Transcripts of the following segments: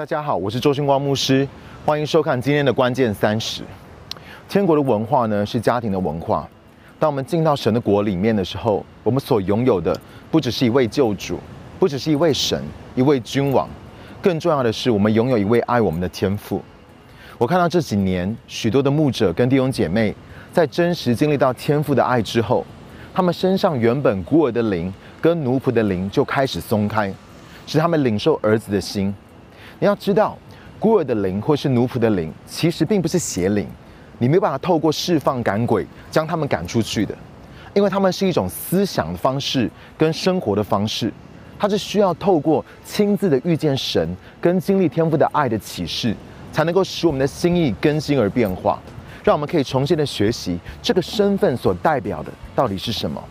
大家好，我是周星光牧师，欢迎收看今天的关键三十。天国的文化呢，是家庭的文化。当我们进到神的国里面的时候，我们所拥有的不只是一位救主，不只是一位神，一位君王，更重要的是，我们拥有一位爱我们的天父。我看到这几年许多的牧者跟弟兄姐妹，在真实经历到天父的爱之后，他们身上原本孤儿的灵跟奴仆的灵就开始松开，使他们领受儿子的心。你要知道，孤儿的灵或是奴仆的灵，其实并不是邪灵，你没有办法透过释放赶鬼将他们赶出去的，因为他们是一种思想的方式跟生活的方式，它是需要透过亲自的遇见神跟经历天赋的爱的启示。才能够使我们的心意更新而变化，让我们可以重新的学习这个身份所代表的到底是什么。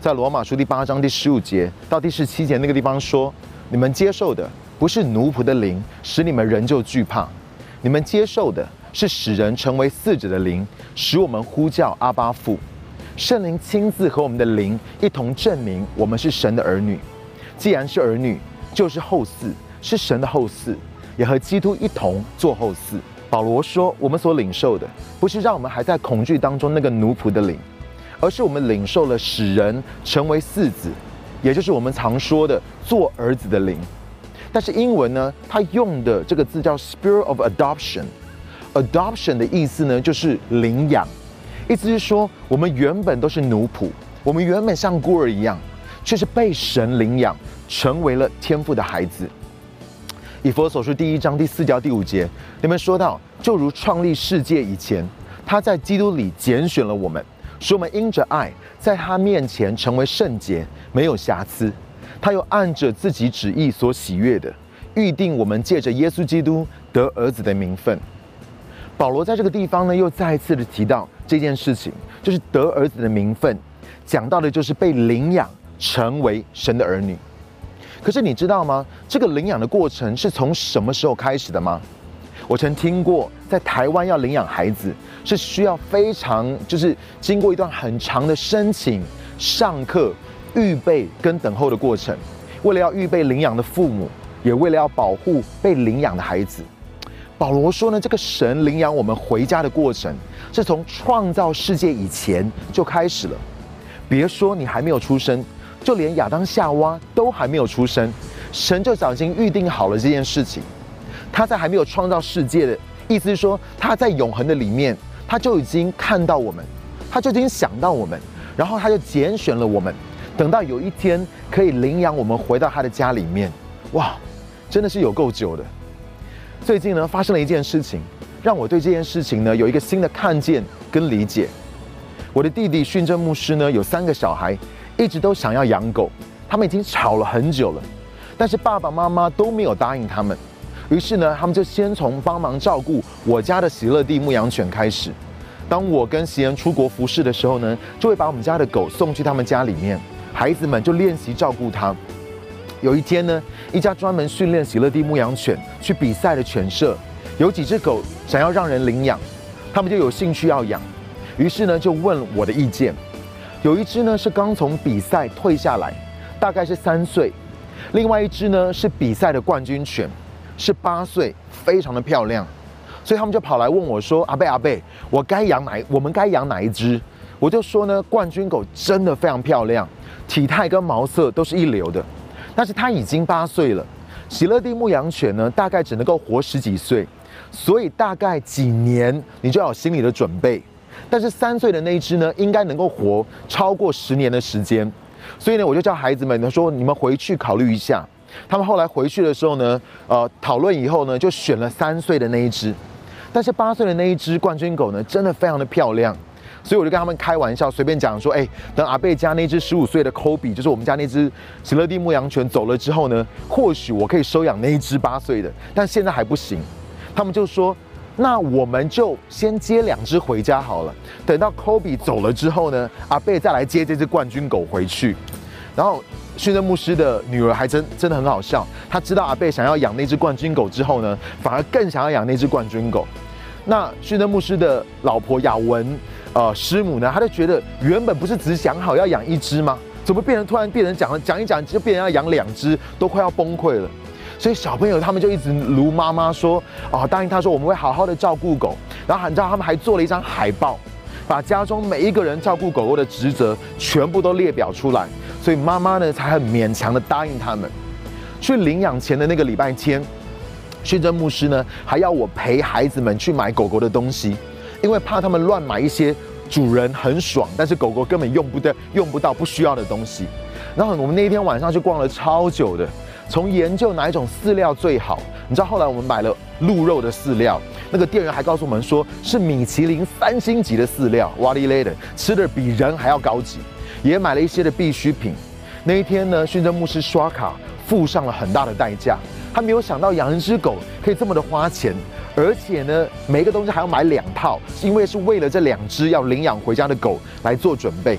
在罗马书第八章第十五节到第十七节那个地方说：“你们接受的不是奴仆的灵，使你们仍旧惧怕；你们接受的是使人成为嗣子的灵，使我们呼叫阿巴父。圣灵亲自和我们的灵一同证明我们是神的儿女。既然是儿女，就是后嗣，是神的后嗣。”也和基督一同做后嗣。保罗说：“我们所领受的，不是让我们还在恐惧当中那个奴仆的灵，而是我们领受了使人成为嗣子，也就是我们常说的做儿子的灵。但是英文呢，它用的这个字叫 Spirit of Adoption。Adoption 的意思呢，就是领养，意思是说我们原本都是奴仆，我们原本像孤儿一样，却是被神领养，成为了天父的孩子。”以佛所书第一章第四节第五节，里面说到，就如创立世界以前，他在基督里拣选了我们，使我们因着爱，在他面前成为圣洁，没有瑕疵。他又按着自己旨意所喜悦的，预定我们借着耶稣基督得儿子的名分。保罗在这个地方呢，又再一次的提到这件事情，就是得儿子的名分，讲到的就是被领养成为神的儿女。可是你知道吗？这个领养的过程是从什么时候开始的吗？我曾听过，在台湾要领养孩子是需要非常，就是经过一段很长的申请、上课、预备跟等候的过程。为了要预备领养的父母，也为了要保护被领养的孩子。保罗说呢，这个神领养我们回家的过程，是从创造世界以前就开始了。别说你还没有出生。就连亚当夏娃都还没有出生，神就早已经预定好了这件事情。他在还没有创造世界的意思是说，他在永恒的里面，他就已经看到我们，他就已经想到我们，然后他就拣选了我们，等到有一天可以领养我们回到他的家里面。哇，真的是有够久的。最近呢，发生了一件事情，让我对这件事情呢有一个新的看见跟理解。我的弟弟训正牧师呢有三个小孩。一直都想要养狗，他们已经吵了很久了，但是爸爸妈妈都没有答应他们。于是呢，他们就先从帮忙照顾我家的喜乐蒂牧羊犬开始。当我跟喜恩出国服侍的时候呢，就会把我们家的狗送去他们家里面，孩子们就练习照顾它。有一天呢，一家专门训练喜乐蒂牧羊犬去比赛的犬舍，有几只狗想要让人领养，他们就有兴趣要养，于是呢，就问我的意见。有一只呢是刚从比赛退下来，大概是三岁；另外一只呢是比赛的冠军犬，是八岁，非常的漂亮。所以他们就跑来问我说：“阿贝阿贝，我该养哪？我们该养哪一只？”我就说呢，冠军狗真的非常漂亮，体态跟毛色都是一流的。但是它已经八岁了，喜乐蒂牧羊犬呢大概只能够活十几岁，所以大概几年你就要有心理的准备。但是三岁的那一只呢，应该能够活超过十年的时间，所以呢，我就叫孩子们，他说你们回去考虑一下。他们后来回去的时候呢，呃，讨论以后呢，就选了三岁的那一只。但是八岁的那一只冠军狗呢，真的非常的漂亮，所以我就跟他们开玩笑，随便讲说，哎，等阿贝家那只十五岁的科比，就是我们家那只喜乐蒂牧羊犬走了之后呢，或许我可以收养那一只八岁的，但现在还不行。他们就说。那我们就先接两只回家好了。等到科比走了之后呢，阿贝再来接这只冠军狗回去。然后训正牧师的女儿还真真的很好笑，她知道阿贝想要养那只冠军狗之后呢，反而更想要养那只冠军狗。那训正牧师的老婆雅文，呃，师母呢，她就觉得原本不是只想好要养一只吗？怎么变成突然变成讲了讲一讲就变成要养两只，都快要崩溃了。所以小朋友他们就一直如妈妈说啊，答应他说我们会好好的照顾狗。然后你知道他们还做了一张海报，把家中每一个人照顾狗狗的职责全部都列表出来。所以妈妈呢才很勉强的答应他们。去领养前的那个礼拜天，训正牧师呢还要我陪孩子们去买狗狗的东西，因为怕他们乱买一些主人很爽，但是狗狗根本用不得、用不到、不需要的东西。然后我们那一天晚上去逛了超久的，从研究哪一种饲料最好。你知道后来我们买了鹿肉的饲料，那个店员还告诉我们说是米其林三星级的饲料，哇哩嘞的，吃的比人还要高级。也买了一些的必需品。那一天呢，训正牧师刷卡。付上了很大的代价，他没有想到养一只狗可以这么的花钱，而且呢，每一个东西还要买两套，因为是为了这两只要领养回家的狗来做准备。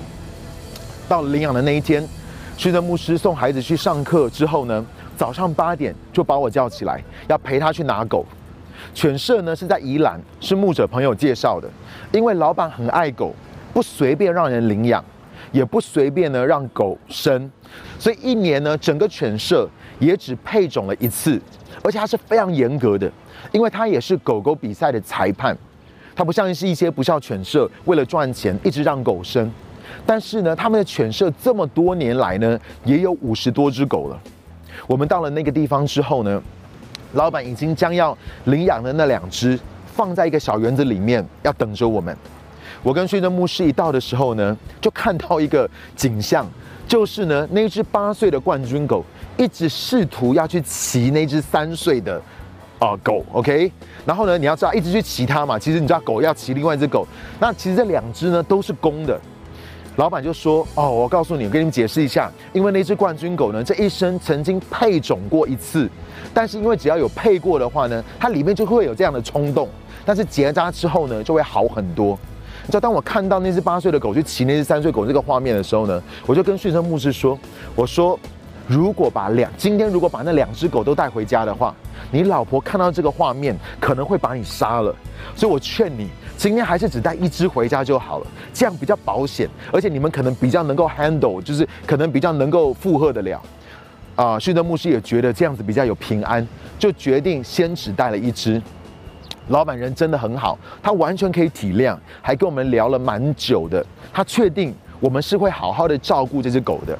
到领养的那一天，训正牧师送孩子去上课之后呢，早上八点就把我叫起来，要陪他去拿狗。犬舍呢是在宜兰，是牧者朋友介绍的，因为老板很爱狗，不随便让人领养。也不随便呢让狗生，所以一年呢整个犬舍也只配种了一次，而且它是非常严格的，因为它也是狗狗比赛的裁判，它不像是一些不孝犬舍为了赚钱一直让狗生，但是呢他们的犬舍这么多年来呢也有五十多只狗了。我们到了那个地方之后呢，老板已经将要领养的那两只放在一个小园子里面要等着我们。我跟训正牧师一到的时候呢，就看到一个景象，就是呢，那只八岁的冠军狗一直试图要去骑那只三岁的啊狗，OK？然后呢，你要知道，一直去骑它嘛，其实你知道，狗要骑另外一只狗，那其实这两只呢都是公的。老板就说：“哦，我告诉你，我跟你们解释一下，因为那只冠军狗呢，这一生曾经配种过一次，但是因为只要有配过的话呢，它里面就会有这样的冲动，但是结扎之后呢，就会好很多。”你知道，当我看到那只八岁的狗去骑那只三岁狗这个画面的时候呢，我就跟训生牧师说：“我说，如果把两今天如果把那两只狗都带回家的话，你老婆看到这个画面可能会把你杀了。所以我劝你今天还是只带一只回家就好了，这样比较保险，而且你们可能比较能够 handle，就是可能比较能够负荷得了。啊，训德牧师也觉得这样子比较有平安，就决定先只带了一只。”老板人真的很好，他完全可以体谅，还跟我们聊了蛮久的。他确定我们是会好好的照顾这只狗的。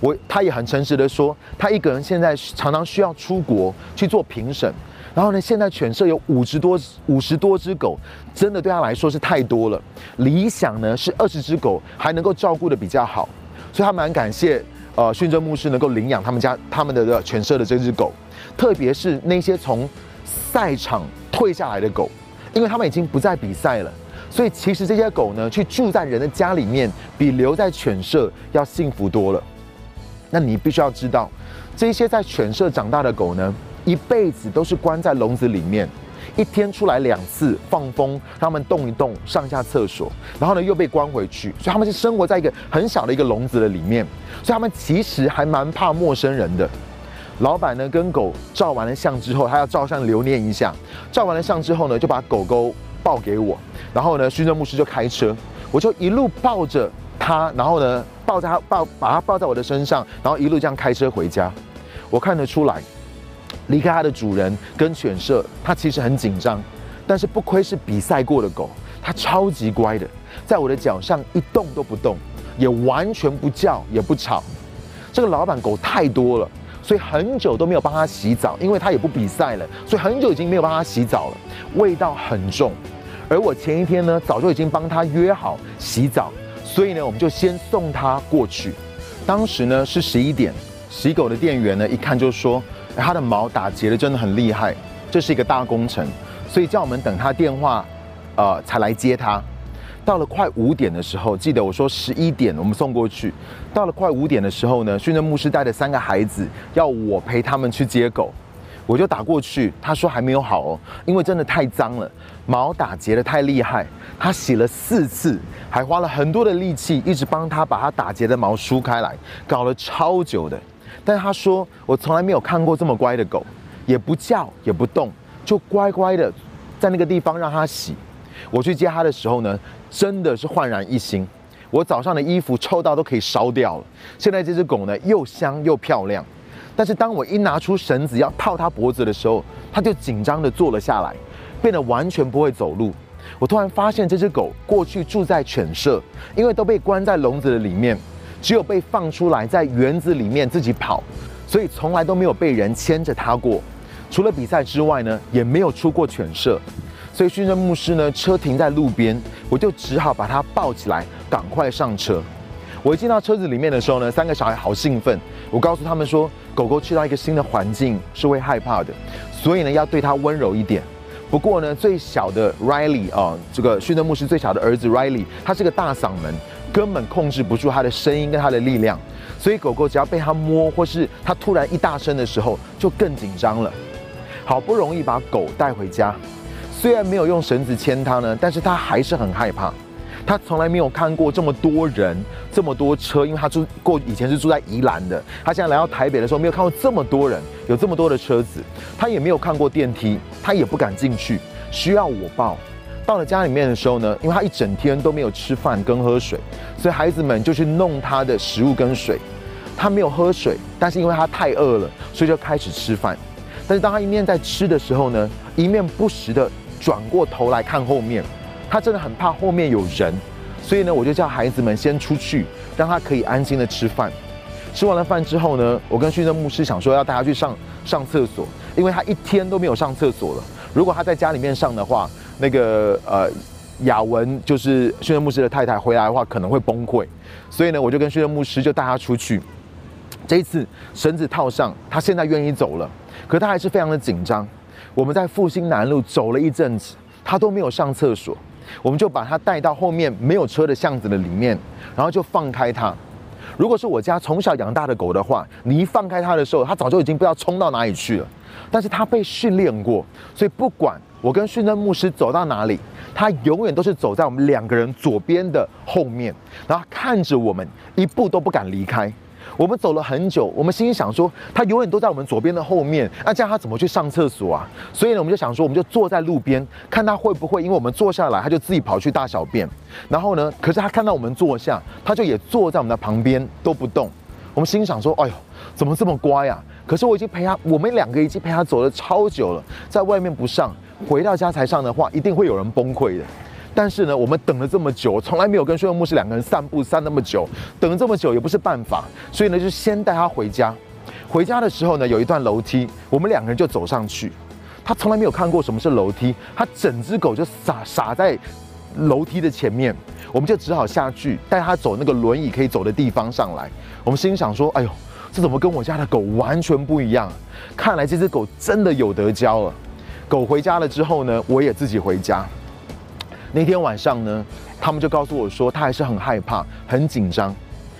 我他也很诚实的说，他一个人现在常常需要出国去做评审。然后呢，现在犬舍有五十多五十多只狗，真的对他来说是太多了。理想呢是二十只狗还能够照顾的比较好，所以他蛮感谢呃训正牧师能够领养他们家他们的犬舍的这只狗，特别是那些从赛场。退下来的狗，因为他们已经不再比赛了，所以其实这些狗呢，去住在人的家里面，比留在犬舍要幸福多了。那你必须要知道，这些在犬舍长大的狗呢，一辈子都是关在笼子里面，一天出来两次放风，他们动一动，上下厕所，然后呢又被关回去，所以他们是生活在一个很小的一个笼子的里面，所以他们其实还蛮怕陌生人的。老板呢，跟狗照完了相之后，他要照相留念一下。照完了相之后呢，就把狗狗抱给我，然后呢，训正牧师就开车，我就一路抱着它，然后呢，抱着它抱，把它抱在我的身上，然后一路这样开车回家。我看得出来，离开它的主人跟犬舍，它其实很紧张，但是不亏是比赛过的狗，它超级乖的，在我的脚上一动都不动，也完全不叫也不吵。这个老板狗太多了。所以很久都没有帮它洗澡，因为它也不比赛了，所以很久已经没有帮它洗澡了，味道很重。而我前一天呢，早就已经帮它约好洗澡，所以呢，我们就先送它过去。当时呢是十一点，洗狗的店员呢一看就说，它的毛打结的真的很厉害，这是一个大工程，所以叫我们等他电话，呃，才来接他。到了快五点的时候，记得我说十一点我们送过去。到了快五点的时候呢，训正牧师带着三个孩子要我陪他们去接狗，我就打过去。他说还没有好哦，因为真的太脏了，毛打结的太厉害。他洗了四次，还花了很多的力气，一直帮他把他打结的毛梳开来，搞了超久的。但他说我从来没有看过这么乖的狗，也不叫也不动，就乖乖的在那个地方让它洗。我去接他的时候呢。真的是焕然一新，我早上的衣服臭到都可以烧掉了。现在这只狗呢，又香又漂亮。但是当我一拿出绳子要套它脖子的时候，它就紧张的坐了下来，变得完全不会走路。我突然发现这只狗过去住在犬舍，因为都被关在笼子的里面，只有被放出来在园子里面自己跑，所以从来都没有被人牵着它过。除了比赛之外呢，也没有出过犬舍。所以训任牧师呢，车停在路边，我就只好把它抱起来，赶快上车。我一进到车子里面的时候呢，三个小孩好兴奋。我告诉他们说，狗狗去到一个新的环境是会害怕的，所以呢要对它温柔一点。不过呢，最小的 Riley 啊，这个训任牧师最小的儿子 Riley，他是个大嗓门，根本控制不住他的声音跟他的力量，所以狗狗只要被他摸，或是他突然一大声的时候，就更紧张了。好不容易把狗带回家。虽然没有用绳子牵它呢，但是他还是很害怕。他从来没有看过这么多人、这么多车，因为他住过以前是住在宜兰的。他现在来到台北的时候，没有看过这么多人，有这么多的车子。他也没有看过电梯，他也不敢进去，需要我抱。到了家里面的时候呢，因为他一整天都没有吃饭跟喝水，所以孩子们就去弄他的食物跟水。他没有喝水，但是因为他太饿了，所以就开始吃饭。但是当他一面在吃的时候呢，一面不时的。转过头来看后面，他真的很怕后面有人，所以呢，我就叫孩子们先出去，让他可以安心的吃饭。吃完了饭之后呢，我跟训政牧师想说要带他去上上厕所，因为他一天都没有上厕所了。如果他在家里面上的话，那个呃雅文就是训政牧师的太太回来的话可能会崩溃，所以呢，我就跟训政牧师就带他出去。这一次绳子套上，他现在愿意走了，可他还是非常的紧张。我们在复兴南路走了一阵子，他都没有上厕所，我们就把他带到后面没有车的巷子的里面，然后就放开他。如果是我家从小养大的狗的话，你一放开它的时候，它早就已经不知道冲到哪里去了。但是它被训练过，所以不管我跟训政牧师走到哪里，它永远都是走在我们两个人左边的后面，然后看着我们，一步都不敢离开。我们走了很久，我们心里想说，他永远都在我们左边的后面，那这样他怎么去上厕所啊？所以呢，我们就想说，我们就坐在路边，看他会不会，因为我们坐下来，他就自己跑去大小便。然后呢，可是他看到我们坐下，他就也坐在我们的旁边都不动。我们心想说，哎呦，怎么这么乖呀？可是我已经陪他，我们两个已经陪他走了超久了，在外面不上，回到家才上的话，一定会有人崩溃的。但是呢，我们等了这么久，从来没有跟薛文牧师两个人散步散那么久，等了这么久也不是办法，所以呢，就先带他回家。回家的时候呢，有一段楼梯，我们两个人就走上去。他从来没有看过什么是楼梯，他整只狗就傻傻在楼梯的前面，我们就只好下去带他走那个轮椅可以走的地方上来。我们心想说：“哎呦，这怎么跟我家的狗完全不一样？看来这只狗真的有得教了。”狗回家了之后呢，我也自己回家。那天晚上呢，他们就告诉我说，他还是很害怕、很紧张。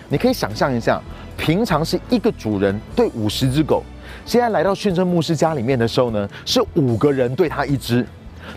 你可以想象一下，平常是一个主人对五十只狗，现在来到训政牧师家里面的时候呢，是五个人对他一只，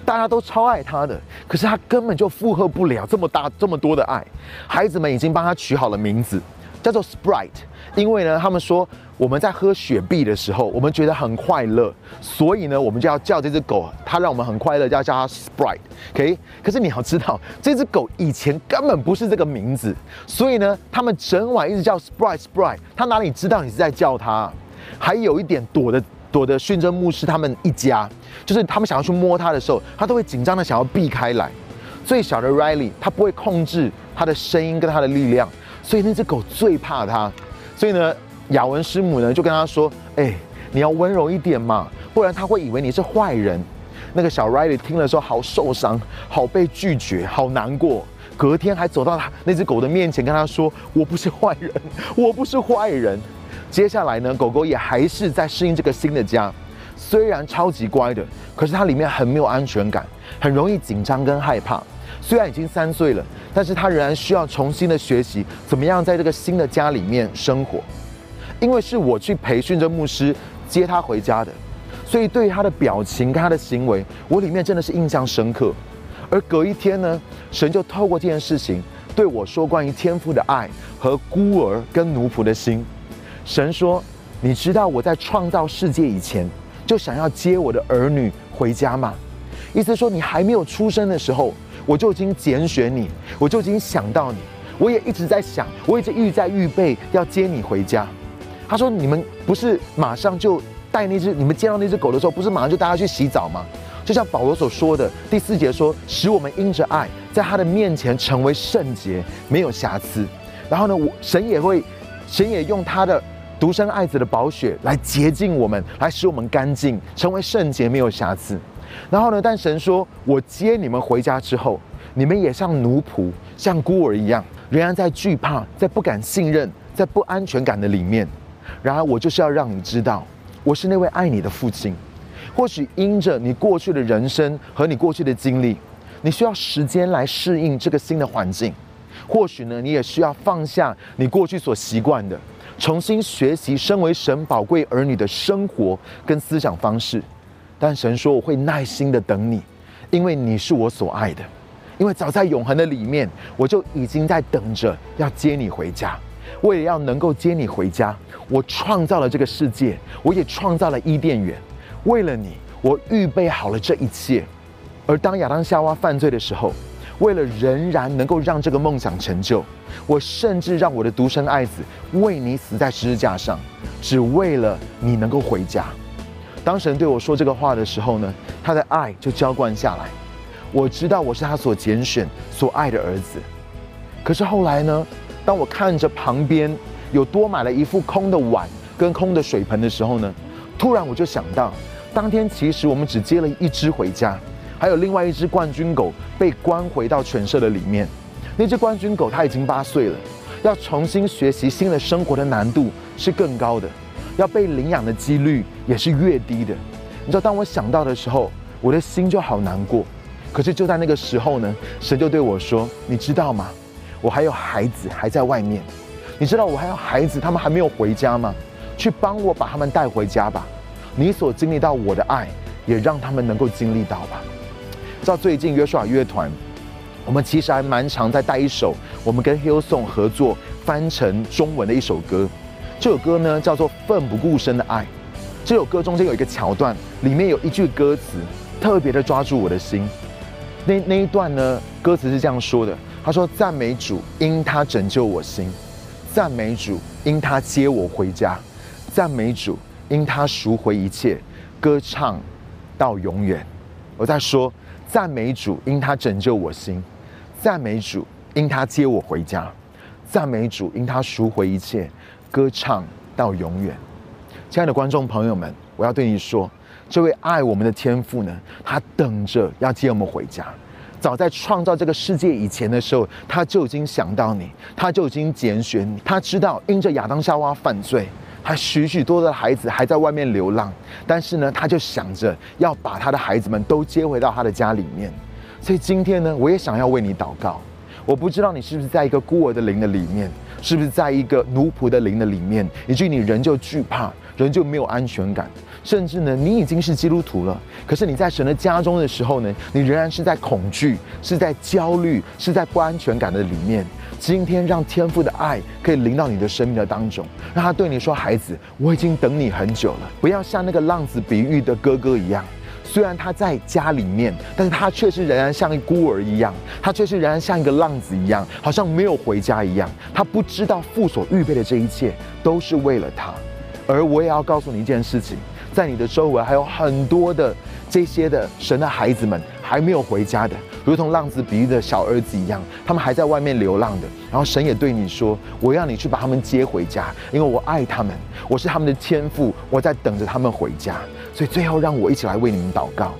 大家都超爱他的，可是他根本就负荷不了这么大、这么多的爱。孩子们已经帮他取好了名字，叫做 Sprite，因为呢，他们说。我们在喝雪碧的时候，我们觉得很快乐，所以呢，我们就要叫这只狗，它让我们很快乐，就要叫它 Sprite，OK？可是你要知道，这只狗以前根本不是这个名字，所以呢，他们整晚一直叫 Sprite，Sprite，它哪里知道你是在叫它？还有一点躲的躲的训政牧师他们一家，就是他们想要去摸它的时候，它都会紧张的想要避开来。最小的 Riley，它不会控制它的声音跟它的力量，所以那只狗最怕它，所以呢。雅文师母呢，就跟他说：“哎，你要温柔一点嘛，不然他会以为你是坏人。”那个小 Riley 听了说：“好受伤，好被拒绝，好难过。”隔天还走到他那只狗的面前，跟他说：“我不是坏人，我不是坏人。”接下来呢，狗狗也还是在适应这个新的家，虽然超级乖的，可是它里面很没有安全感，很容易紧张跟害怕。虽然已经三岁了，但是他仍然需要重新的学习怎么样在这个新的家里面生活。因为是我去培训这牧师接他回家的，所以对他的表情跟他的行为，我里面真的是印象深刻。而隔一天呢，神就透过这件事情对我说关于天父的爱和孤儿跟奴仆的心。神说：“你知道我在创造世界以前就想要接我的儿女回家吗？”意思说你还没有出生的时候，我就已经拣选你，我就已经想到你，我也一直在想，我一直预在预备要接你回家。他说：“你们不是马上就带那只，你们见到那只狗的时候，不是马上就带它去洗澡吗？就像保罗所说的，第四节说，使我们因着爱，在他的面前成为圣洁，没有瑕疵。然后呢，我神也会，神也用他的独生爱子的宝血来洁净我们，来使我们干净，成为圣洁，没有瑕疵。然后呢，但神说，我接你们回家之后，你们也像奴仆，像孤儿一样，仍然在惧怕，在不敢信任，在不安全感的里面。然而，我就是要让你知道，我是那位爱你的父亲。或许因着你过去的人生和你过去的经历，你需要时间来适应这个新的环境。或许呢，你也需要放下你过去所习惯的，重新学习身为神宝贵儿女的生活跟思想方式。但神说，我会耐心的等你，因为你是我所爱的。因为早在永恒的里面，我就已经在等着要接你回家。为了要能够接你回家，我创造了这个世界，我也创造了伊甸园。为了你，我预备好了这一切。而当亚当夏娃犯罪的时候，为了仍然能够让这个梦想成就，我甚至让我的独生爱子为你死在十字架上，只为了你能够回家。当神对我说这个话的时候呢，他的爱就浇灌下来。我知道我是他所拣选、所爱的儿子。可是后来呢，当我看着旁边有多买了一副空的碗跟空的水盆的时候呢，突然我就想到。当天其实我们只接了一只回家，还有另外一只冠军狗被关回到犬舍的里面。那只冠军狗它已经八岁了，要重新学习新的生活的难度是更高的，要被领养的几率也是越低的。你知道，当我想到的时候，我的心就好难过。可是就在那个时候呢，神就对我说：“你知道吗？我还有孩子还在外面，你知道我还有孩子，他们还没有回家吗？去帮我把他们带回家吧。”你所经历到我的爱，也让他们能够经历到吧。知道最近约书亚乐团，我们其实还蛮常在带一首我们跟 Hillsong 合作翻成中文的一首歌。这首歌呢叫做《奋不顾身的爱》。这首歌中间有一个桥段，里面有一句歌词特别的抓住我的心。那那一段呢，歌词是这样说的：他说，赞美主，因他拯救我心；赞美主，因他接我回家；赞美主。因他赎回一切，歌唱到永远。我在说赞美主，因他拯救我心；赞美主，因他接我回家；赞美主，因他赎回一切，歌唱到永远。亲爱的观众朋友们，我要对你说，这位爱我们的天父呢，他等着要接我们回家。早在创造这个世界以前的时候，他就已经想到你，他就已经拣选你。他知道因着亚当夏娃犯罪。他许许多多的孩子还在外面流浪，但是呢，他就想着要把他的孩子们都接回到他的家里面。所以今天呢，我也想要为你祷告。我不知道你是不是在一个孤儿的灵的里面，是不是在一个奴仆的灵的里面，以至于你仍旧惧怕，仍旧没有安全感。甚至呢，你已经是基督徒了，可是你在神的家中的时候呢，你仍然是在恐惧，是在焦虑，是在不安全感的里面。今天让天父的爱可以临到你的生命的当中，让他对你说：“孩子，我已经等你很久了。不要像那个浪子比喻的哥哥一样，虽然他在家里面，但是他却是仍然像一孤儿一样，他却是仍然像一个浪子一样，好像没有回家一样。他不知道父所预备的这一切都是为了他。而我也要告诉你一件事情，在你的周围还有很多的这些的神的孩子们还没有回家的。”如同浪子比喻的小儿子一样，他们还在外面流浪的。然后神也对你说：“我要你去把他们接回家，因为我爱他们，我是他们的天父，我在等着他们回家。”所以最后，让我一起来为你们祷告，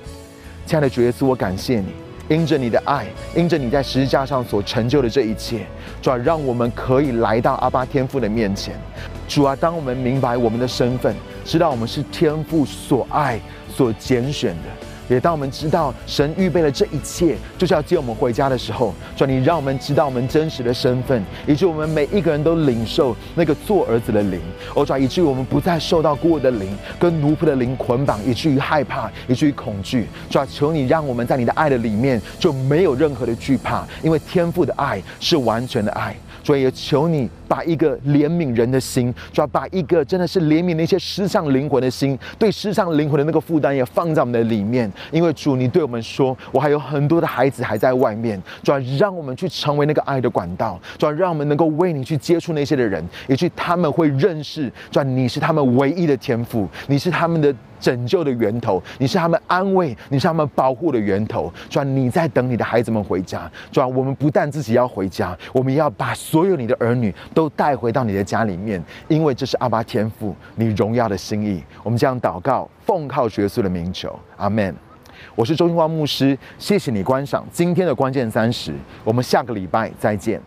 亲爱的主耶稣，我感谢你，因着你的爱，因着你在十字架上所成就的这一切，主啊，让我们可以来到阿巴天父的面前。主啊，当我们明白我们的身份，知道我们是天父所爱、所拣选的。也当我们知道神预备了这一切，就是要接我们回家的时候，主你让我们知道我们真实的身份，以及我们每一个人都领受那个做儿子的灵，哦主，以至于我们不再受到孤儿的灵跟奴仆的灵捆绑，以至于害怕，以至于恐惧。主求你让我们在你的爱的里面就没有任何的惧怕，因为天父的爱是完全的爱。所以也求你把一个怜悯人的心，主要把一个真的是怜悯那些失丧灵魂的心，对失丧灵魂的那个负担也放在我们的里面。因为主，你对我们说，我还有很多的孩子还在外面，主要让我们去成为那个爱的管道，主要让我们能够为你去接触那些的人，以及他们会认识，主要你是他们唯一的天赋，你是他们的。拯救的源头，你是他们安慰，你是他们保护的源头。主啊，你在等你的孩子们回家。主啊，我们不但自己要回家，我们要把所有你的儿女都带回到你的家里面，因为这是阿巴天父你荣耀的心意。我们将祷告，奉靠耶稣的名求，阿门。我是周金光牧师，谢谢你观赏今天的关键三十，我们下个礼拜再见。